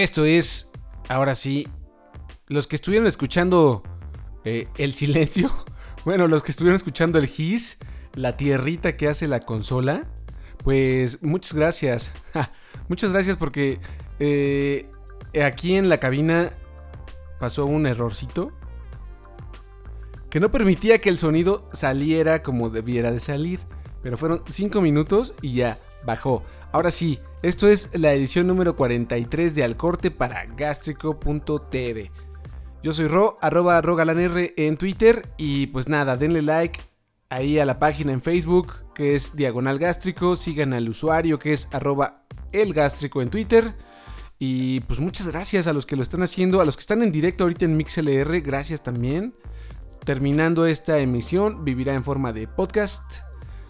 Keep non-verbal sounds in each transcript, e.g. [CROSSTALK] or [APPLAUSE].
Esto es, ahora sí, los que estuvieron escuchando eh, el silencio, [LAUGHS] bueno, los que estuvieron escuchando el his, la tierrita que hace la consola, pues muchas gracias. muchas gracias porque eh, aquí en la cabina pasó un errorcito que no permitía que el sonido saliera como debiera de salir. Pero fueron 5 minutos y ya bajó. Ahora sí, esto es la edición número 43 de Al Corte para Gástrico.tv. Yo soy Ro, arroba rogalanr en Twitter y pues nada, denle like ahí a la página en Facebook que es Diagonal Gástrico, sigan al usuario que es arroba el gástrico en Twitter. Y pues muchas gracias a los que lo están haciendo, a los que están en directo ahorita en MixLR, gracias también. Terminando esta emisión, vivirá en forma de podcast.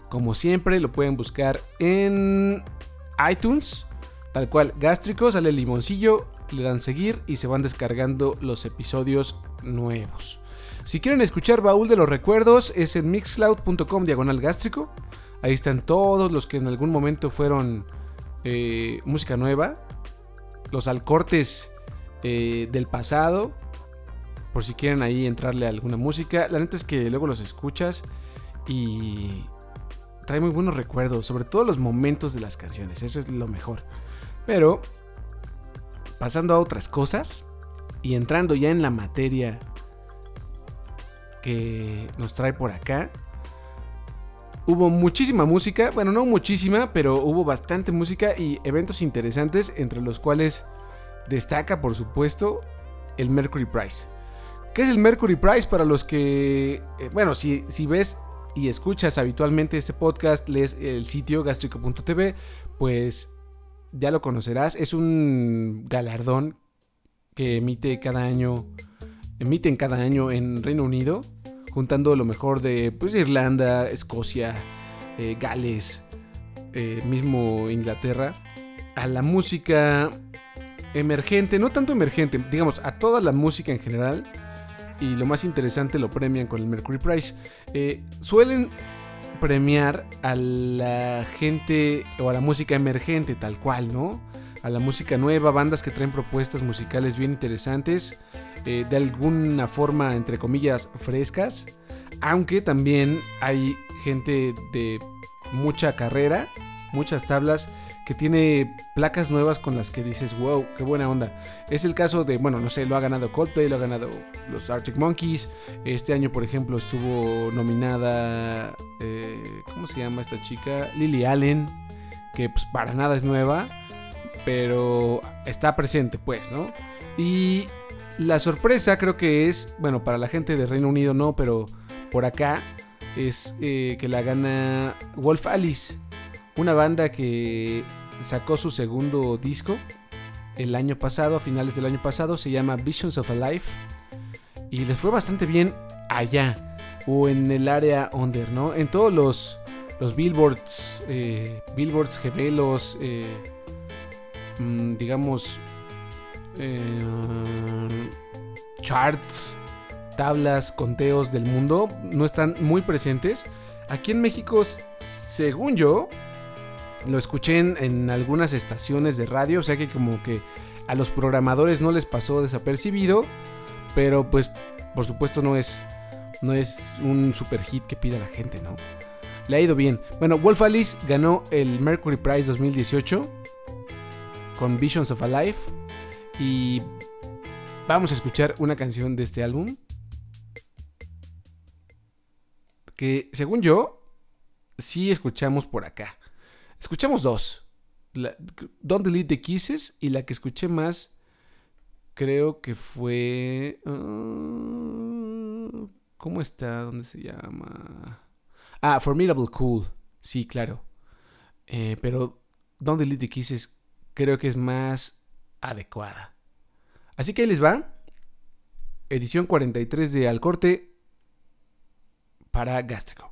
Como siempre, lo pueden buscar en iTunes, tal cual gástrico, sale el limoncillo, le dan seguir y se van descargando los episodios nuevos. Si quieren escuchar Baúl de los Recuerdos, es en mixcloud.com diagonal gástrico. Ahí están todos los que en algún momento fueron eh, música nueva, los alcortes eh, del pasado, por si quieren ahí entrarle a alguna música. La neta es que luego los escuchas y trae muy buenos recuerdos, sobre todo los momentos de las canciones, eso es lo mejor. Pero, pasando a otras cosas y entrando ya en la materia que nos trae por acá, hubo muchísima música, bueno, no muchísima, pero hubo bastante música y eventos interesantes, entre los cuales destaca, por supuesto, el Mercury Prize. ¿Qué es el Mercury Prize para los que, eh, bueno, si, si ves y escuchas habitualmente este podcast, lees el sitio gastrico.tv, pues ya lo conocerás. Es un galardón que emite cada año, emiten cada año en Reino Unido, juntando lo mejor de pues, Irlanda, Escocia, eh, Gales, eh, mismo Inglaterra, a la música emergente, no tanto emergente, digamos, a toda la música en general y lo más interesante lo premian con el Mercury Prize. Eh, suelen premiar a la gente o a la música emergente tal cual, ¿no? A la música nueva, bandas que traen propuestas musicales bien interesantes, eh, de alguna forma, entre comillas, frescas, aunque también hay gente de mucha carrera, muchas tablas que tiene placas nuevas con las que dices, wow, qué buena onda. Es el caso de, bueno, no sé, lo ha ganado Coldplay, lo ha ganado los Arctic Monkeys. Este año, por ejemplo, estuvo nominada, eh, ¿cómo se llama esta chica? Lily Allen, que pues para nada es nueva, pero está presente, pues, ¿no? Y la sorpresa creo que es, bueno, para la gente de Reino Unido no, pero por acá es eh, que la gana Wolf Alice una banda que sacó su segundo disco el año pasado, a finales del año pasado, se llama Visions of a Life. Y les fue bastante bien allá, o en el área under, ¿no? En todos los, los billboards, eh, billboards gemelos, eh, mm, digamos, eh, charts, tablas, conteos del mundo, no están muy presentes. Aquí en México, según yo, lo escuché en, algunas estaciones de radio, o sea que como que a los programadores no les pasó desapercibido, pero pues por supuesto no es, no es un super hit que pida la gente, ¿no? Le ha ido bien. Bueno, Wolf Alice ganó el Mercury Prize 2018 con Visions of a Life y vamos a escuchar una canción de este álbum que según yo sí escuchamos por acá. Escuchamos dos. Don't Delete the Kisses y la que escuché más creo que fue... Uh, ¿Cómo está? ¿Dónde se llama? Ah, Formidable Cool. Sí, claro. Eh, pero Don't Delete the Kisses creo que es más adecuada. Así que ahí les va. Edición 43 de Al Corte para Gástrico.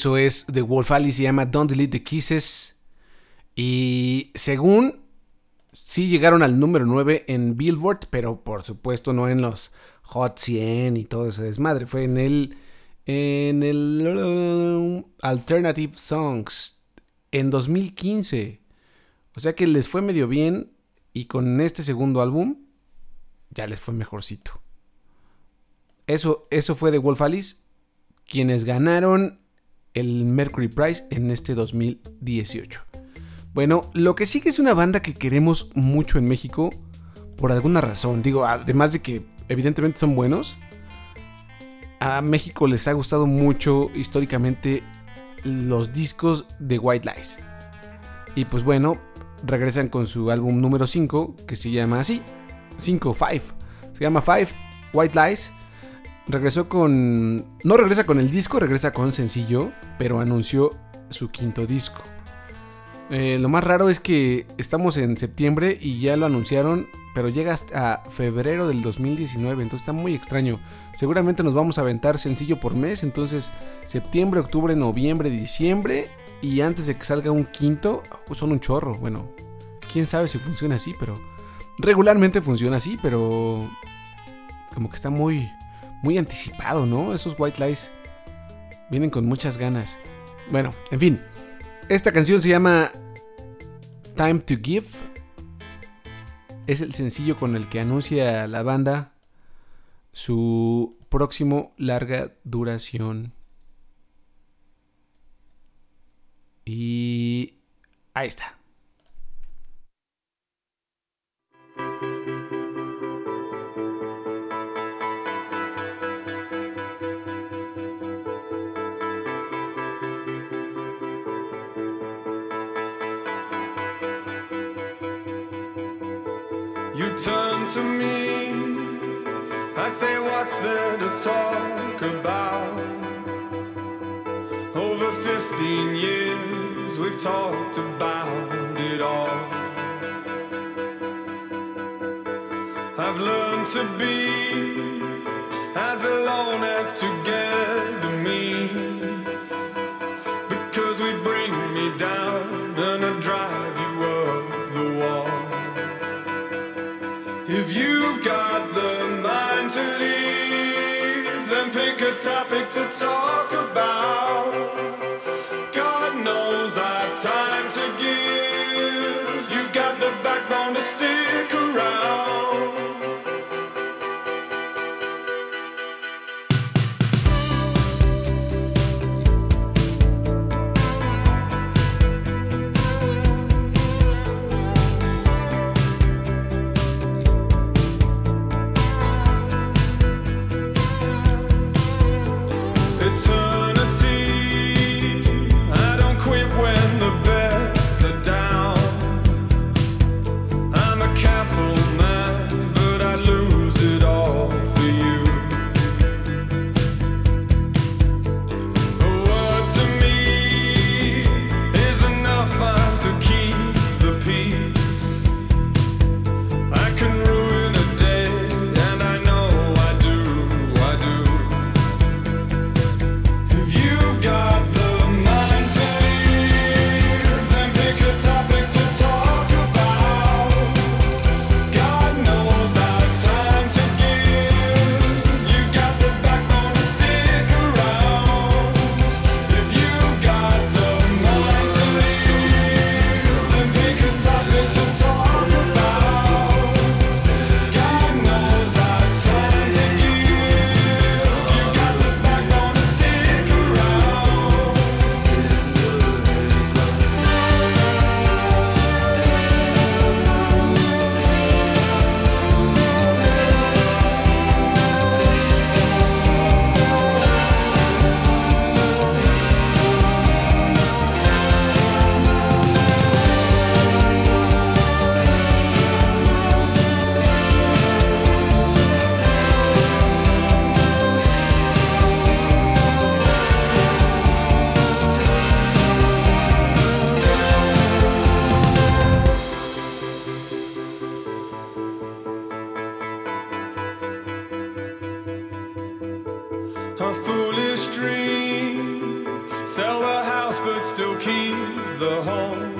Eso es The Wolf Alice, se llama Don't Delete the Kisses. Y según sí llegaron al número 9 en Billboard, pero por supuesto no en los Hot 100 y todo ese desmadre. Fue en el en el Alternative Songs en 2015. O sea que les fue medio bien y con este segundo álbum ya les fue mejorcito. Eso, eso fue de Wolf Alice, quienes ganaron el Mercury Prize en este 2018. Bueno, lo que sí que es una banda que queremos mucho en México por alguna razón. Digo, además de que evidentemente son buenos, a México les ha gustado mucho históricamente los discos de White Lies. Y pues bueno, regresan con su álbum número 5, que se llama así, 5, 5. Se llama 5, White Lies. Regresó con... No regresa con el disco, regresa con sencillo, pero anunció su quinto disco. Eh, lo más raro es que estamos en septiembre y ya lo anunciaron, pero llega hasta febrero del 2019, entonces está muy extraño. Seguramente nos vamos a aventar sencillo por mes, entonces septiembre, octubre, noviembre, diciembre y antes de que salga un quinto, son un chorro. Bueno, quién sabe si funciona así, pero regularmente funciona así, pero como que está muy, muy anticipado, ¿no? Esos White Lies vienen con muchas ganas. Bueno, en fin. Esta canción se llama Time to Give. Es el sencillo con el que anuncia la banda su próximo larga duración. Y ahí está. Turn to me. I say, What's there to talk about? Over 15 years, we've talked about it all. I've learned to be topic to talk about. God knows I've time to give. You've got the backbone to a foolish dream. Sell a house but still keep the home.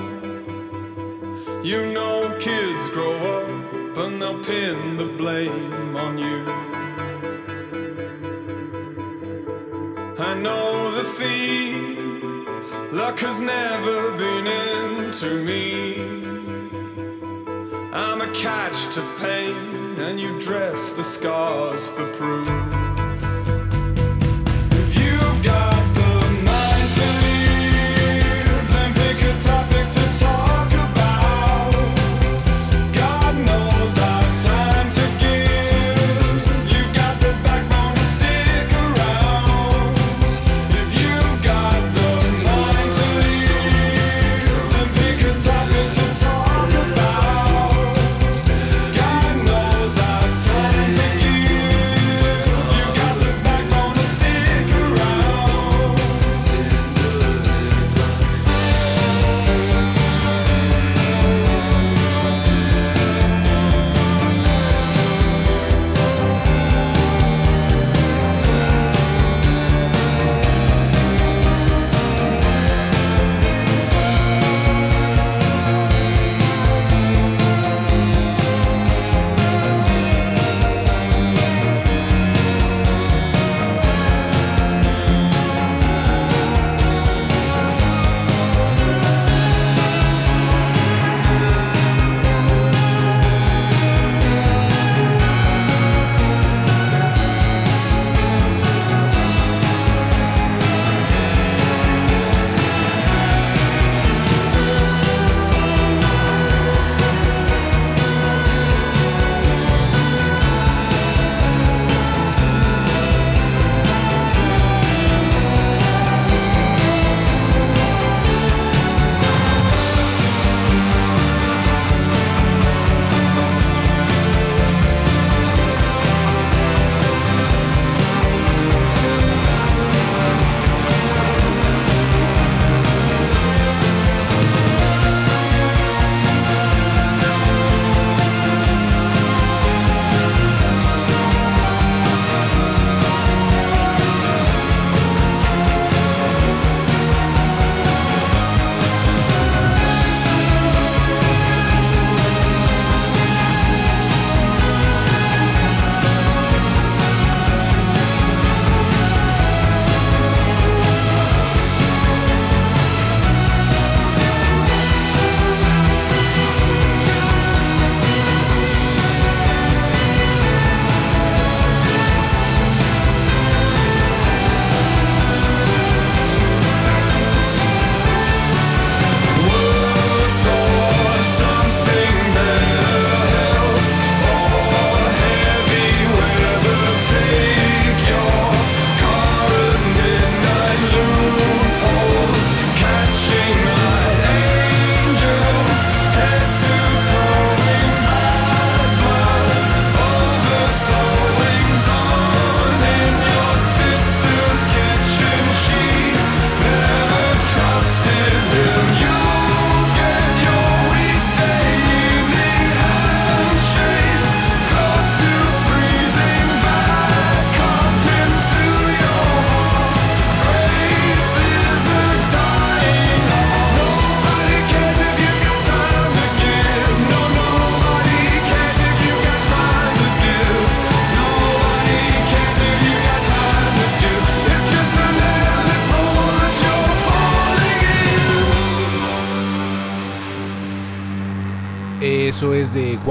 You know, kids grow up and they'll pin the blame on you. I know the thief, luck has never been into me. I'm a catch to pain, and you dress the scars for proof.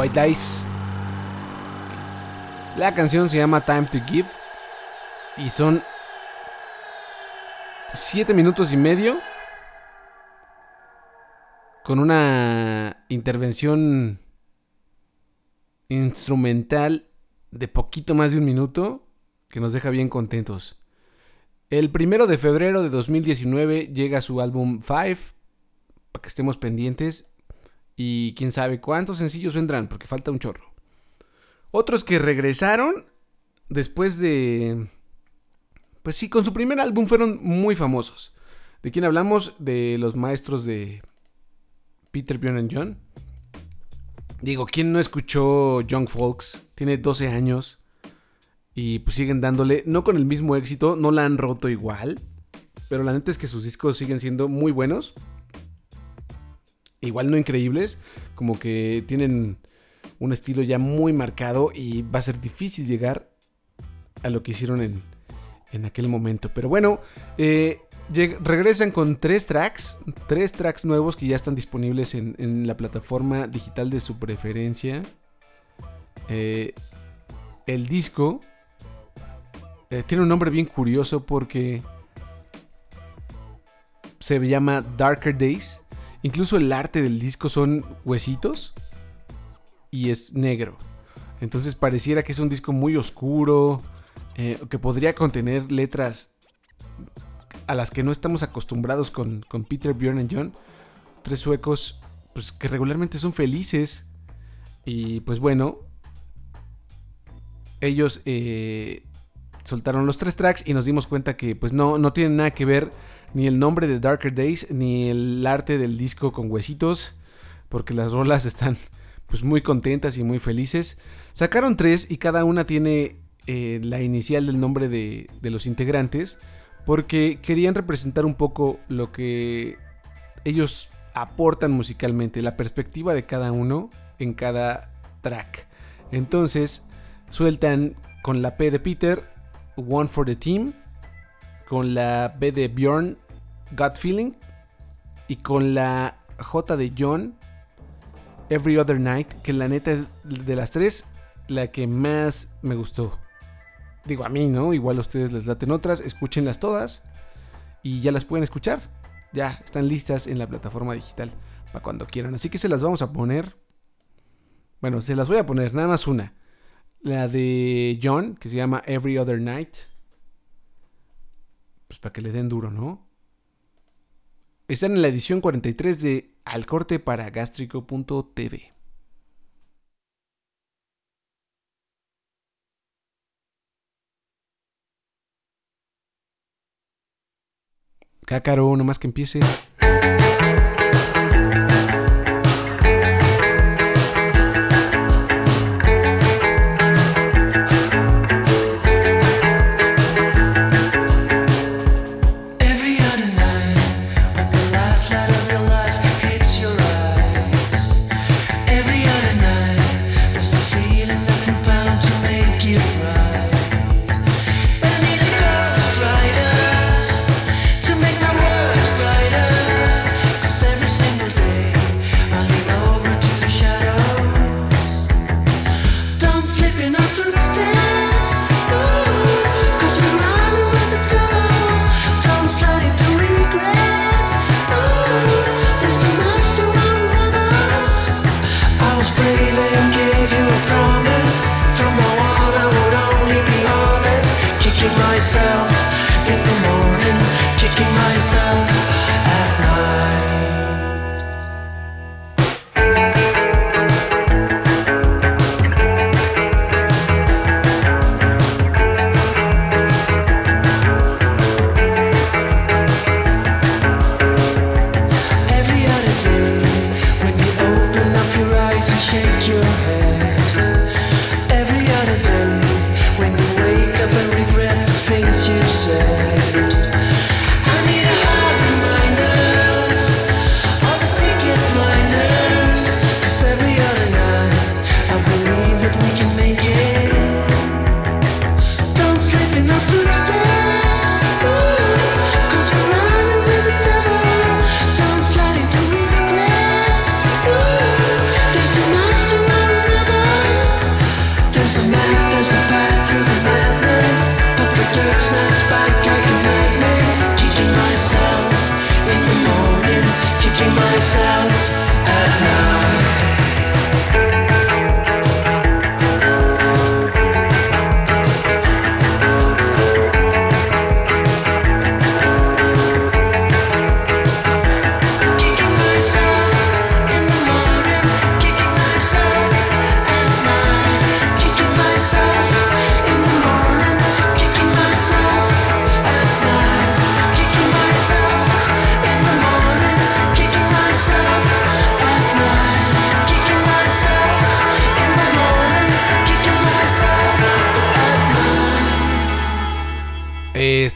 White Lies. La canción se llama Time to Give. Y son 7 minutos y medio. Con una intervención instrumental de poquito más de un minuto. Que nos deja bien contentos. El primero de febrero de 2019 llega su álbum Five. Para que estemos pendientes. Y quién sabe cuántos sencillos vendrán, porque falta un chorro. Otros que regresaron después de... Pues sí, con su primer álbum fueron muy famosos. ¿De quién hablamos? De los maestros de Peter, Bjorn John. Digo, ¿quién no escuchó Young Folks? Tiene 12 años. Y pues siguen dándole, no con el mismo éxito, no la han roto igual. Pero la neta es que sus discos siguen siendo muy buenos. Igual no increíbles, como que tienen un estilo ya muy marcado y va a ser difícil llegar a lo que hicieron en, en aquel momento. Pero bueno, eh, regresan con tres tracks, tres tracks nuevos que ya están disponibles en, la plataforma digital de su preferencia. Eh, el disco eh, tiene un nombre bien curioso porque se llama Darker Days. Incluso el arte del disco son huesitos y es negro. Entonces pareciera que es un disco muy oscuro, eh, que podría contener letras a las que no estamos acostumbrados con, Peter, Bjorn y John. Tres suecos pues, que regularmente son felices. Y pues bueno, ellos eh, soltaron los tres tracks y nos dimos cuenta que pues no, no tienen nada que ver ni el nombre de Darker Days ni el arte del disco con huesitos. Porque las rolas están pues muy contentas y muy felices. Sacaron tres y cada una tiene eh, la inicial del nombre de, los integrantes. Porque querían representar un poco lo que ellos aportan musicalmente, la perspectiva de cada uno en cada track. Entonces sueltan con la P de Peter, One for the Team, con la B de Bjorn, Gut Feeling, y con la J de John, Every Other Night, que la neta es de las tres la que más me gustó. Digo, a mí, ¿no? Igual a ustedes les laten otras, escúchenlas todas y ya las pueden escuchar. Ya están listas en la plataforma digital para cuando quieran. Así que se las vamos a poner. Bueno, se las voy a poner, nada más una. La de John, que se llama Every Other Night. Pues para que le den duro, ¿no? Están en la edición 43 de Al corte para gástrico.tv. Cácaro, nomás que empiece.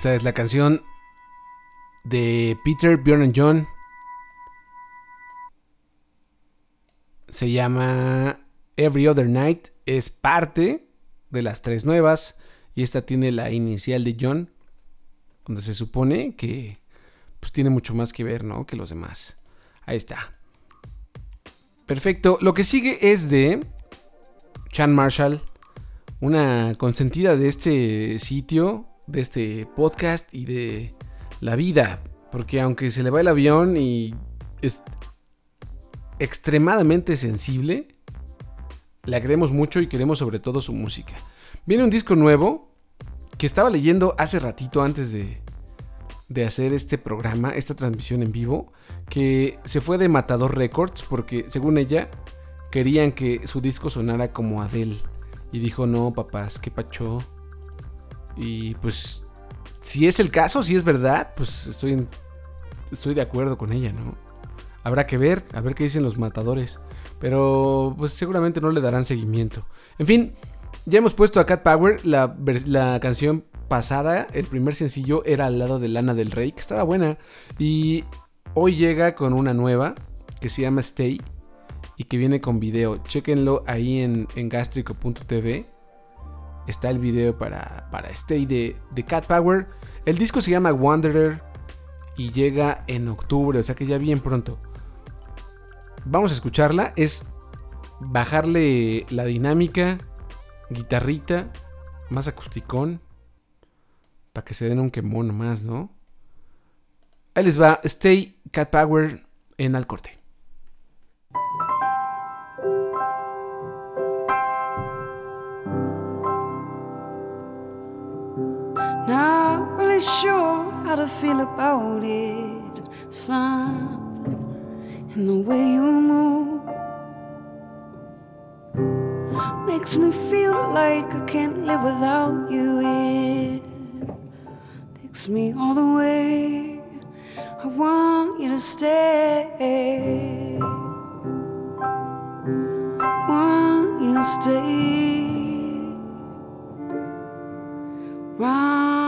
Esta es la canción de Peter, Bjorn and John. se llama Every Other Night. Es parte de las tres nuevas. Y esta tiene la inicial de John. Donde se supone que pues tiene mucho más que ver, ¿no? Que los demás. Ahí está. Perfecto. Lo que sigue es de Chan Marshall. Una consentida de este sitio, de este podcast y de la vida. Porque aunque se le va el avión y es extremadamente sensible, le queremos mucho y queremos sobre todo su música. Viene un disco nuevo que estaba leyendo hace ratito antes de, de hacer este programa, esta transmisión en vivo, que se fue de Matador Records porque según ella querían que su disco sonara como Adele. Y dijo, no, papás, qué pacho. Y pues, si es el caso, si es verdad, pues estoy, estoy de acuerdo con ella, ¿no? Habrá que ver, a ver qué dicen los matadores. Pero pues seguramente no le darán seguimiento. En fin, ya hemos puesto a Cat Power. La, la canción pasada, el primer sencillo, era al lado de Lana del Rey, que estaba buena. Y hoy llega con una nueva que se llama Stay y que viene con video. Chequenlo ahí en, en gastrico.tv. Está el video para, para Stay de, de Cat Power. El disco se llama Wanderer y llega en octubre, o sea que ya bien pronto. Vamos a escucharla. Es bajarle la dinámica, guitarrita, más acusticón. Para que se den un quemón más, ¿no? Ahí les va Stay Cat Power en al corte. Not really sure how to feel about it. Something in the way you move makes me feel like I can't live without you. It takes me all the way. I want you to stay. Want you to stay. Round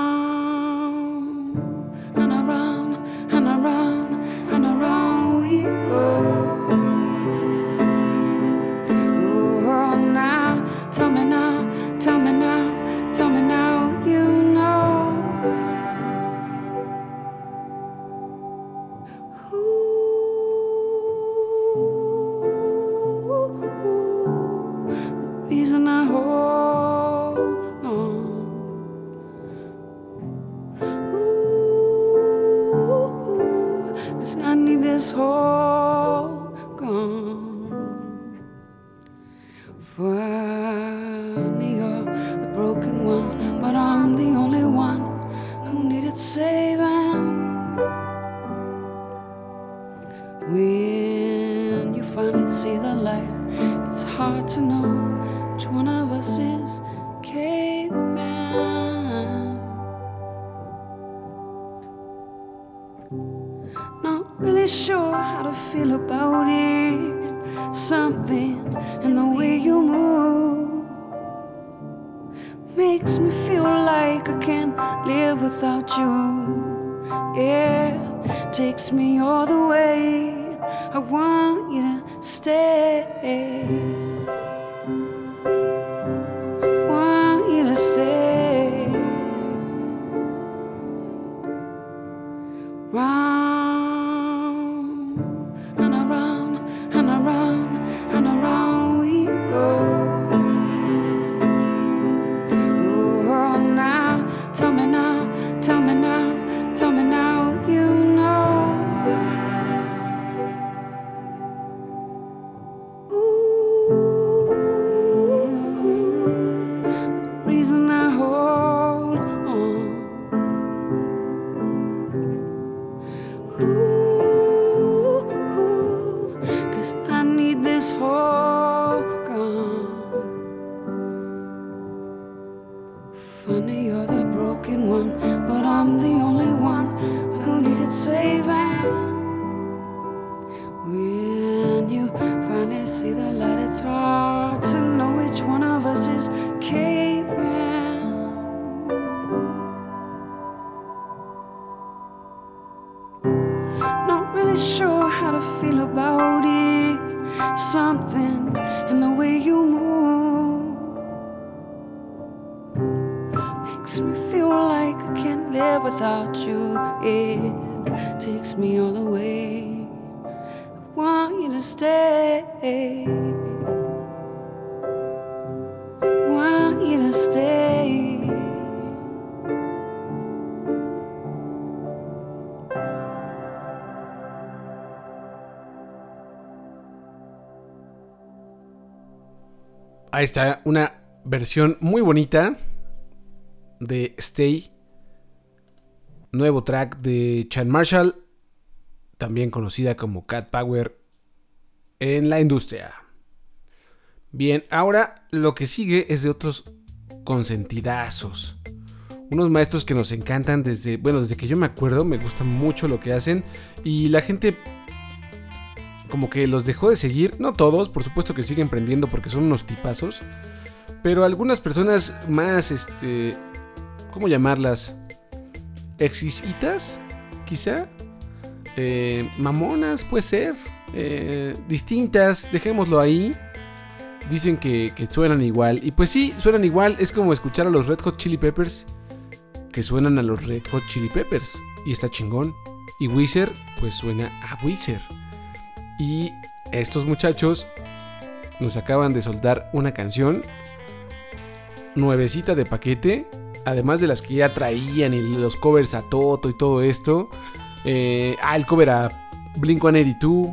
está, una versión muy bonita de Stay. Nuevo track de Chan Marshall, también conocida como Cat Power en la industria. Bien, ahora lo que sigue es de otros consentidazos. Unos maestros que nos encantan desde, bueno, desde que yo me acuerdo, me gusta mucho lo que hacen y la gente como que los dejó de seguir, no todos, por supuesto que siguen prendiendo porque son unos tipazos, pero algunas personas más, este, ¿cómo llamarlas? Exquisitas, quizá, eh, mamonas, puede ser, eh, distintas, dejémoslo ahí. Dicen que, que suenan igual. Y pues sí, suenan igual. Es como escuchar a los Red Hot Chili Peppers que suenan a los Red Hot Chili Peppers. Y está chingón. Y Weezer, pues suena a Weezer. Y estos muchachos nos acaban de soltar una canción nuevecita de paquete. Además de las que ya traían y los covers a Toto y todo esto. Eh, ah, el cover a Blink 182.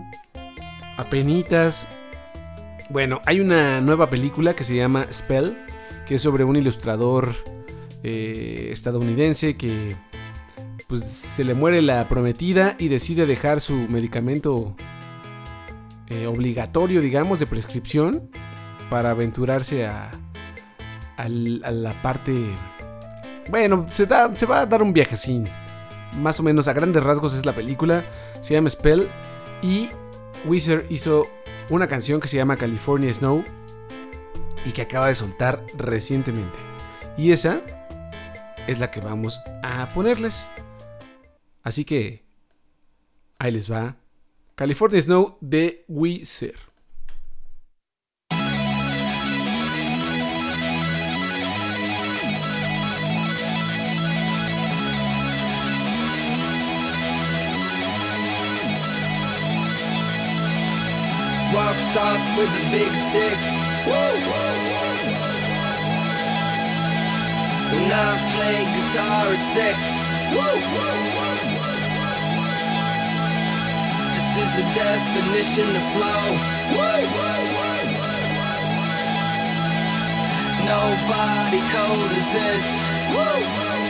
A Penitas. Bueno, hay una nueva película que se llama Spell. Que es sobre un ilustrador eh, estadounidense que pues se le muere la prometida y decide dejar su medicamento eh, obligatorio, digamos, de prescripción para aventurarse a, la parte... Bueno, se, da, se va a dar un viaje así. Más o menos a grandes rasgos es la película. Se llama Spell. Y Weezer hizo una canción que se llama California Snow. Y que acaba de soltar recientemente. Y esa es la que vamos a ponerles. Así que ahí les va California Snow de Weezer. Walks with a big stick. When I play guitar, it's sick. Is the definition of flow. Nobody cold as this.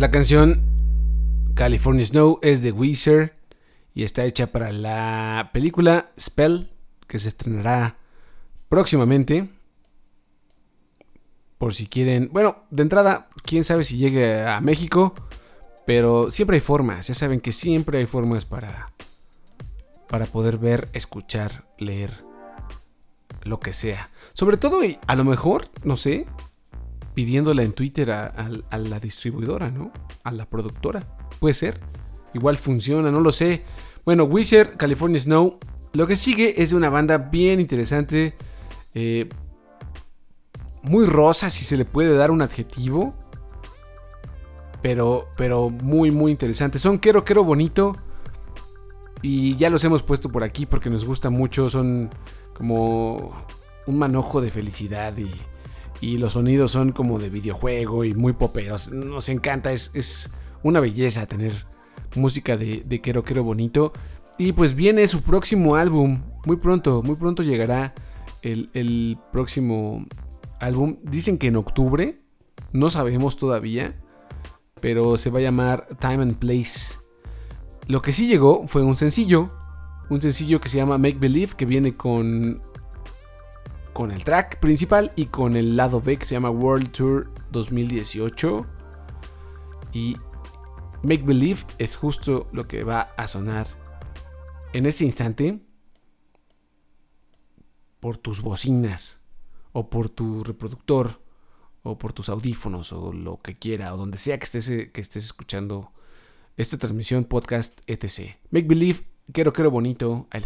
La canción California Snow, es de Weezer y está hecha para la película Spell, que se estrenará próximamente. Por si quieren, bueno, de entrada, quién sabe si llegue a México, pero siempre hay formas, ya saben que siempre hay formas para para poder ver, escuchar, leer lo que sea. Sobre todo, y a lo mejor, no sé, pidiéndola en Twitter a la distribuidora, ¿no? A la productora. Puede ser. Igual funciona, no lo sé. Bueno, Wizard, California Snow. Lo que sigue es de una banda bien interesante. eh, muy rosa, si se le puede dar un adjetivo. Pero, pero muy, muy interesante. Son Quero Quero Bonito. Y ya los hemos puesto por aquí porque nos gusta mucho. Son como un manojo de felicidad y, y los sonidos son como de videojuego y muy poperos. Nos encanta, es, es una belleza tener música de, de Quero Quero Bonito. Y pues viene su próximo álbum. Muy pronto, muy pronto llegará el, el próximo álbum. Dicen que en octubre. No sabemos todavía. Pero se va a llamar Time and Place. Lo que sí llegó fue un sencillo. Un sencillo que se llama Make Believe. Que viene con. Con el track principal y con el lado B que se llama World Tour 2018. Y Make Believe es justo lo que va a sonar en este instante por tus bocinas o por tu reproductor o por tus audífonos o lo que quiera o donde sea que estés, que estés escuchando esta transmisión, podcast, etc. Make Believe, quiero, quiero bonito, ahí.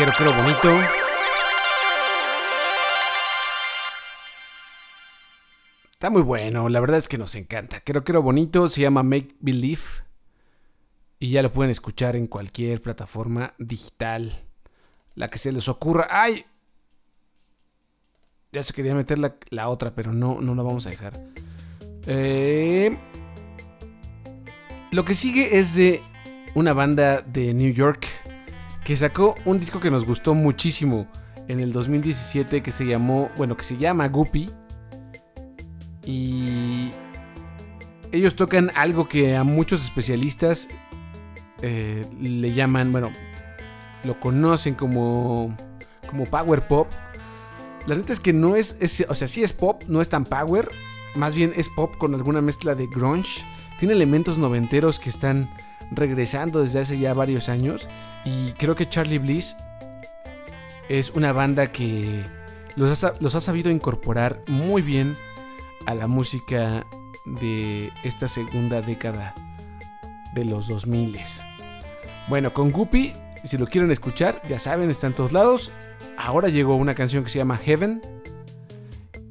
Quiero Quiero Bonito. Está muy bueno, la verdad es que nos encanta. Quiero Quiero Bonito se llama Make Believe. Y ya lo pueden escuchar en cualquier plataforma digital. La que se les ocurra. ¡Ay! Ya se quería meter la, la otra, pero no, no la vamos a dejar. Eh, lo que sigue es de una banda de New York que sacó un disco que nos gustó muchísimo en el 2017 que se llamó, bueno, que se llama Guppy. Y ellos tocan algo que a muchos especialistas eh, le llaman, bueno, lo conocen como, como power pop. La neta es que no es, es, o sea, sí es pop, no es tan power, más bien es pop con alguna mezcla de grunge. Tiene elementos noventeros que están regresando desde hace ya varios años. Y creo que Charlie Bliss es una banda que los ha, los ha sabido incorporar muy bien a la música de esta segunda década de los 2000. Bueno, con Guppy, si lo quieren escuchar, ya saben, está en todos lados. Ahora llegó una canción que se llama Heaven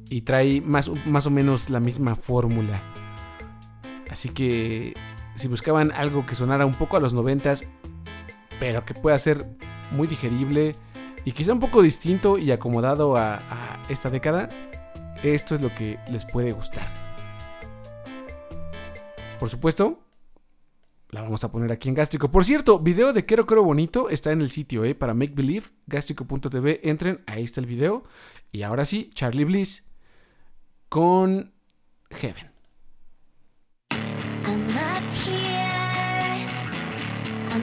y trae más, más o menos la misma fórmula. Así que si buscaban algo que sonara un poco a los noventas, pero que pueda ser muy digerible y quizá un poco distinto y acomodado a, esta década, esto es lo que les puede gustar. Por supuesto, la vamos a poner aquí en Gástrico. Por cierto, video de Quiero Quiero Bonito está en el sitio, ¿eh? Para Make Believe, gástrico.tv. Entren, ahí está el video. Y ahora sí, Charlie Bliss con Heaven.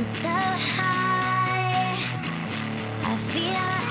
So high. I feel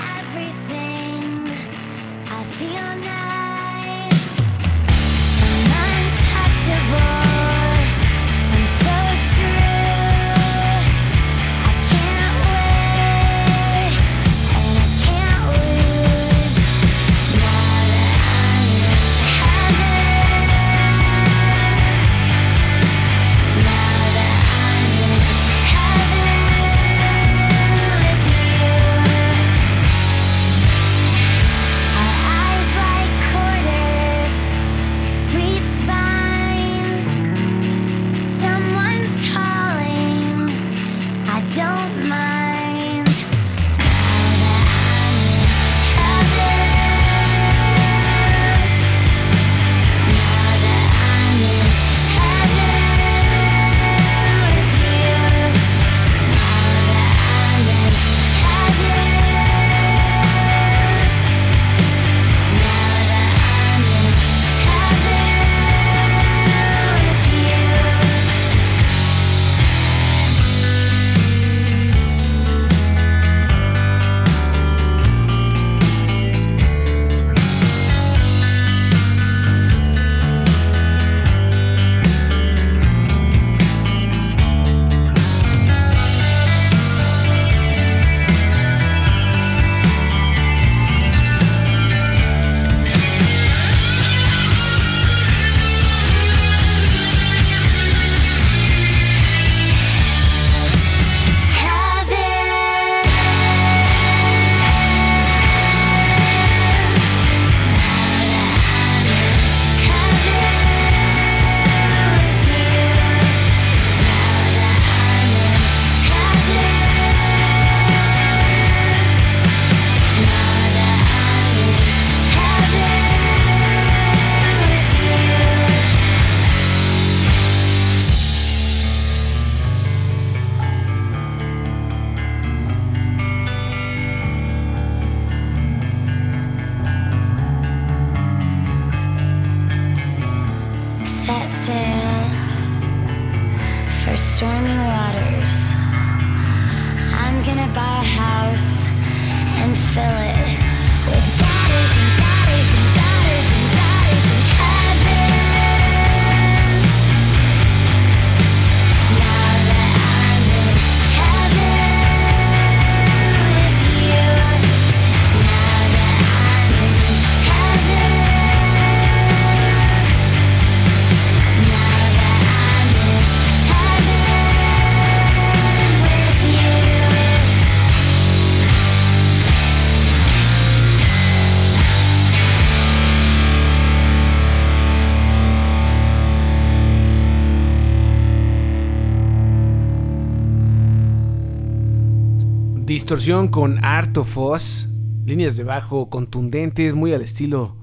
Distorsión con Art of Us, líneas de bajo contundentes, muy al estilo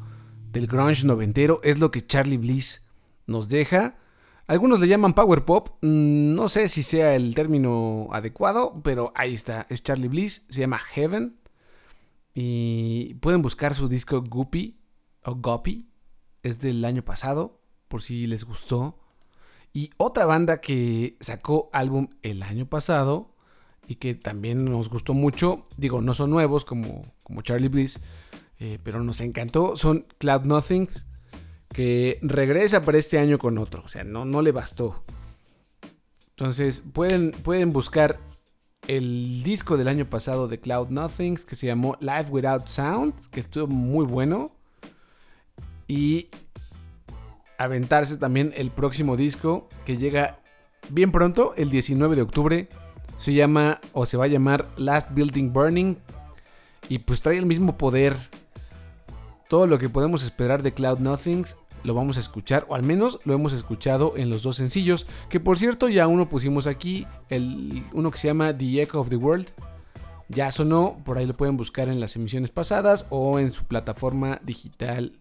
del grunge noventero, es lo que Charlie Bliss nos deja. Algunos le llaman power pop, mm, no sé si sea el término adecuado, pero ahí está, es Charlie Bliss, se llama Heaven. Y pueden buscar su disco Guppy o Guppy, es del año pasado, por si les gustó. Y otra banda que sacó álbum el año pasado y que también nos gustó mucho, digo, no son nuevos como, como Charlie Bliss, eh, pero nos encantó, son Cloud Nothings, que regresa para este año con otro, o sea, no, no le bastó. Entonces pueden, pueden buscar el disco del año pasado de Cloud Nothings que se llamó Live Without Sound, que estuvo muy bueno. Y aventarse también el próximo disco que llega bien pronto, el 19 de octubre. Se llama o se va a llamar Last Building Burning. Y pues trae el mismo poder. Todo lo que podemos esperar de Cloud Nothings lo vamos a escuchar, o al menos lo hemos escuchado en los dos sencillos. Que por cierto, ya uno pusimos aquí, el, uno que se llama The Echo of the World. Ya sonó, por ahí lo pueden buscar en las emisiones pasadas o en su plataforma digital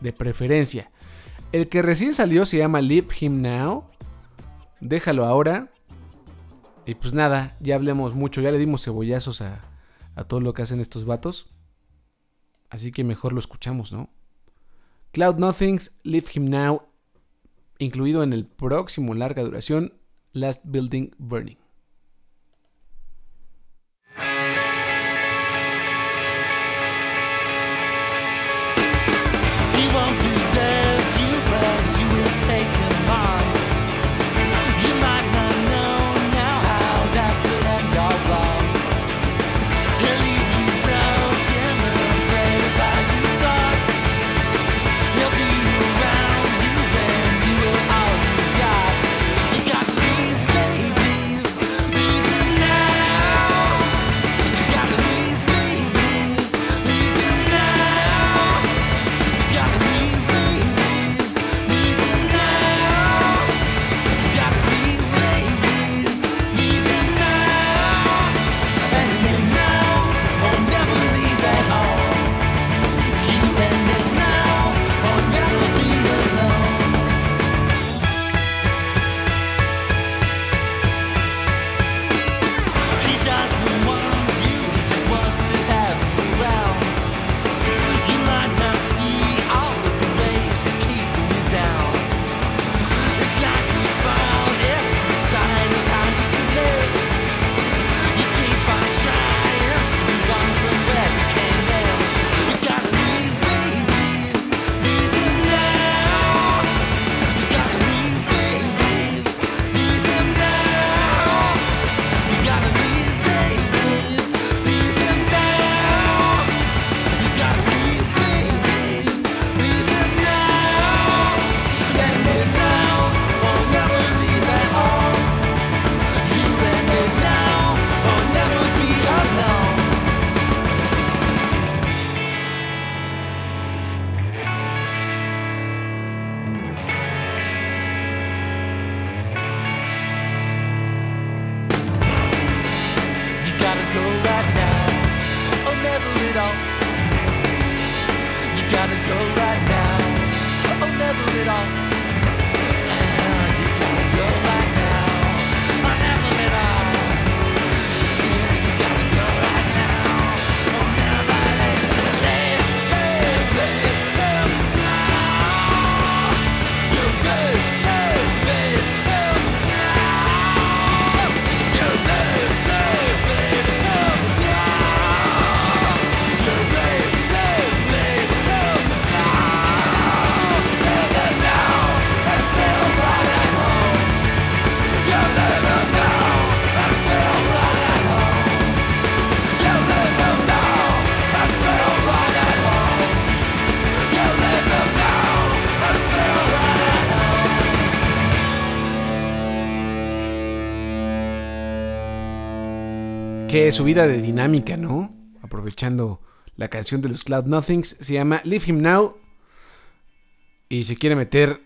de preferencia. El que recién salió se llama Leave Him Now. Déjalo ahora. Y pues nada, ya hablemos mucho, ya le dimos cebollazos a, a todo lo que hacen estos vatos. Así que mejor lo escuchamos, ¿no? Cloud Nothings, Leave Him Now, incluido en el próximo larga duración, Last Building Burning. Qué subida de dinámica, ¿no? Aprovechando la canción de los Cloud Nothings. Se llama Leave Him Now. Y se quiere meter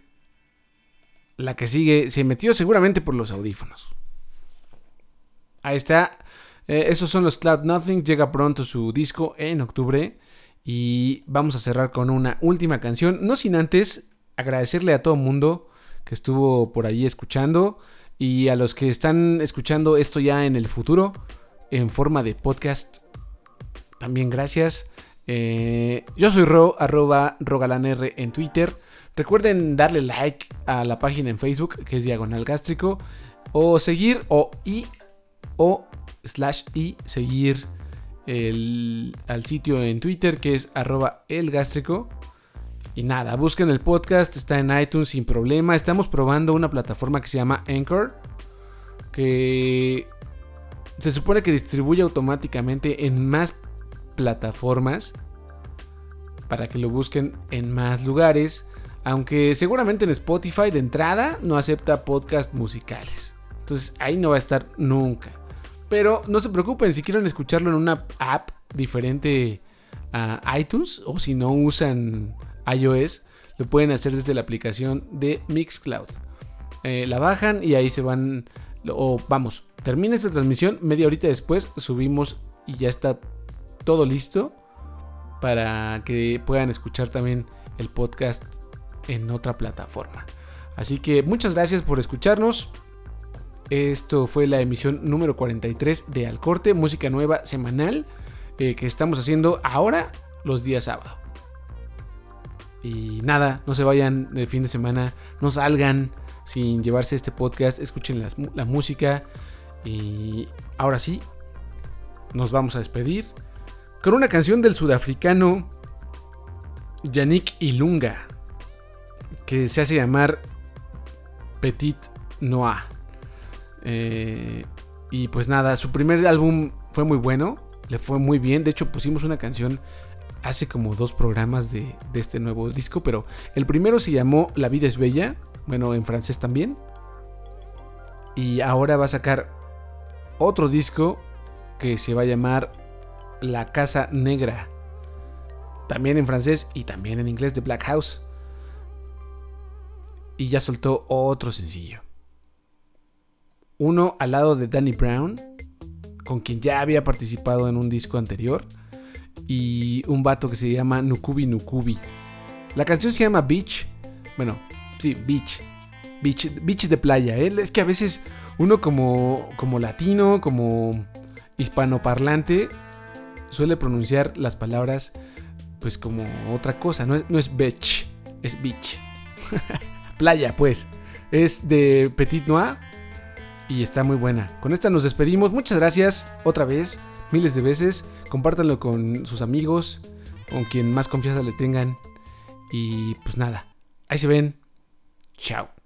la que sigue. Se metió seguramente por los audífonos. Ahí está. Eh, esos son los Cloud Nothing. Llega pronto su disco en octubre. Y vamos a cerrar con una última canción. No sin antes agradecerle a todo el mundo que estuvo por ahí escuchando. Y a los que están escuchando esto ya en el futuro. En forma de podcast. También gracias. Eh, yo soy Ro, arroba rogalanr en Twitter. Recuerden darle like a la página en Facebook, que es Diagonal Gástrico. O seguir, o y, o slash y seguir el, al sitio en Twitter, que es arroba elgástrico. Y nada, busquen el podcast, está en iTunes sin problema. Estamos probando una plataforma que se llama Anchor, que se supone que distribuye automáticamente en más plataformas para que lo busquen en más lugares. Aunque seguramente en Spotify de entrada no acepta podcast musicales. Entonces ahí no va a estar nunca. Pero no se preocupen, si quieren escucharlo en una app diferente a iTunes o si no usan iOS, lo pueden hacer desde la aplicación de Mixcloud. Eh, la bajan y ahí se van, o vamos, termina esta transmisión, media horita después subimos y ya está todo listo para que puedan escuchar también el podcast en otra plataforma. Así que muchas gracias por escucharnos. Esto fue la emisión número 43 de Al Corte, música nueva semanal eh, que estamos haciendo ahora los días sábado. Y nada, no se vayan de fin de semana, no salgan sin llevarse este podcast, escuchen la música y ahora sí, nos vamos a despedir con una canción del sudafricano Yannick Ilunga que se hace llamar Petit Noir. Eh, y pues nada, su primer álbum fue muy bueno, le fue muy bien. De hecho, pusimos una canción hace como dos programas de este nuevo disco, pero el primero se llamó La vida es bella, bueno, en francés también. Y ahora va a sacar otro disco que se va a llamar La Casa Negra. También en francés y también en inglés de Black House. Y ya soltó otro sencillo. Uno al lado de Danny Brown, con quien ya había participado en un disco anterior. Y un vato que se llama Nukubi Nukubi. La canción se llama Beach. Bueno, sí, Beach. Beach, beach de playa. ¿eh? Es que a veces uno como, como latino, como hispanoparlante, suele pronunciar las palabras pues como otra cosa. No es, no es beach, es beach. [LAUGHS] playa, pues. Es de Petit Noir y está muy buena. Con esta nos despedimos. Muchas gracias otra vez, miles de veces. Compártanlo con sus amigos, con quien más confianza le tengan. Y pues nada, ahí se ven. Chao.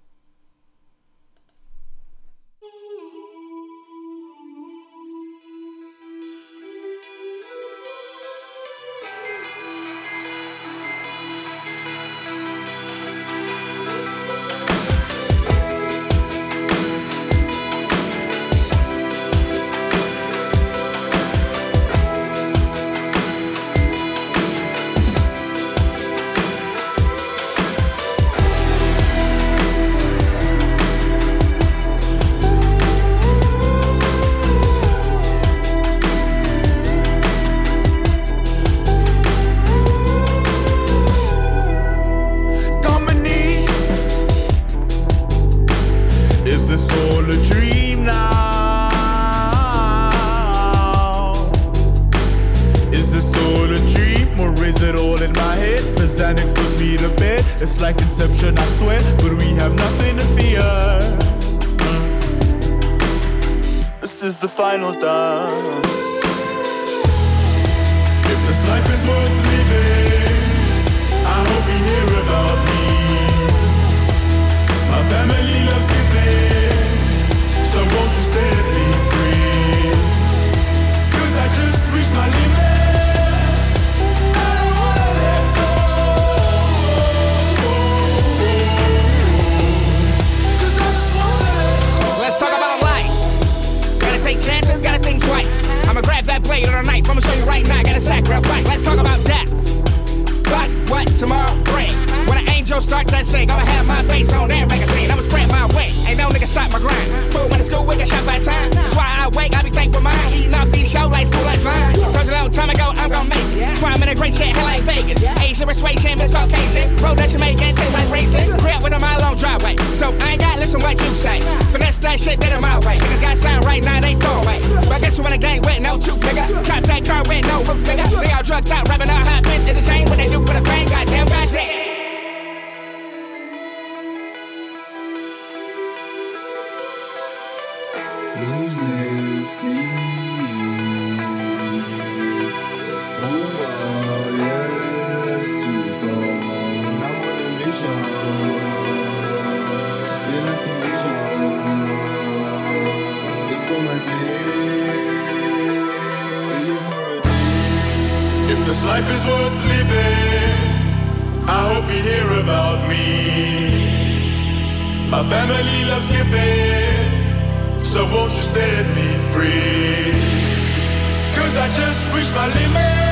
Life is worth living. I hope you hear about me. My family loves giving. So won't you set me free? Cause I just reached my limit.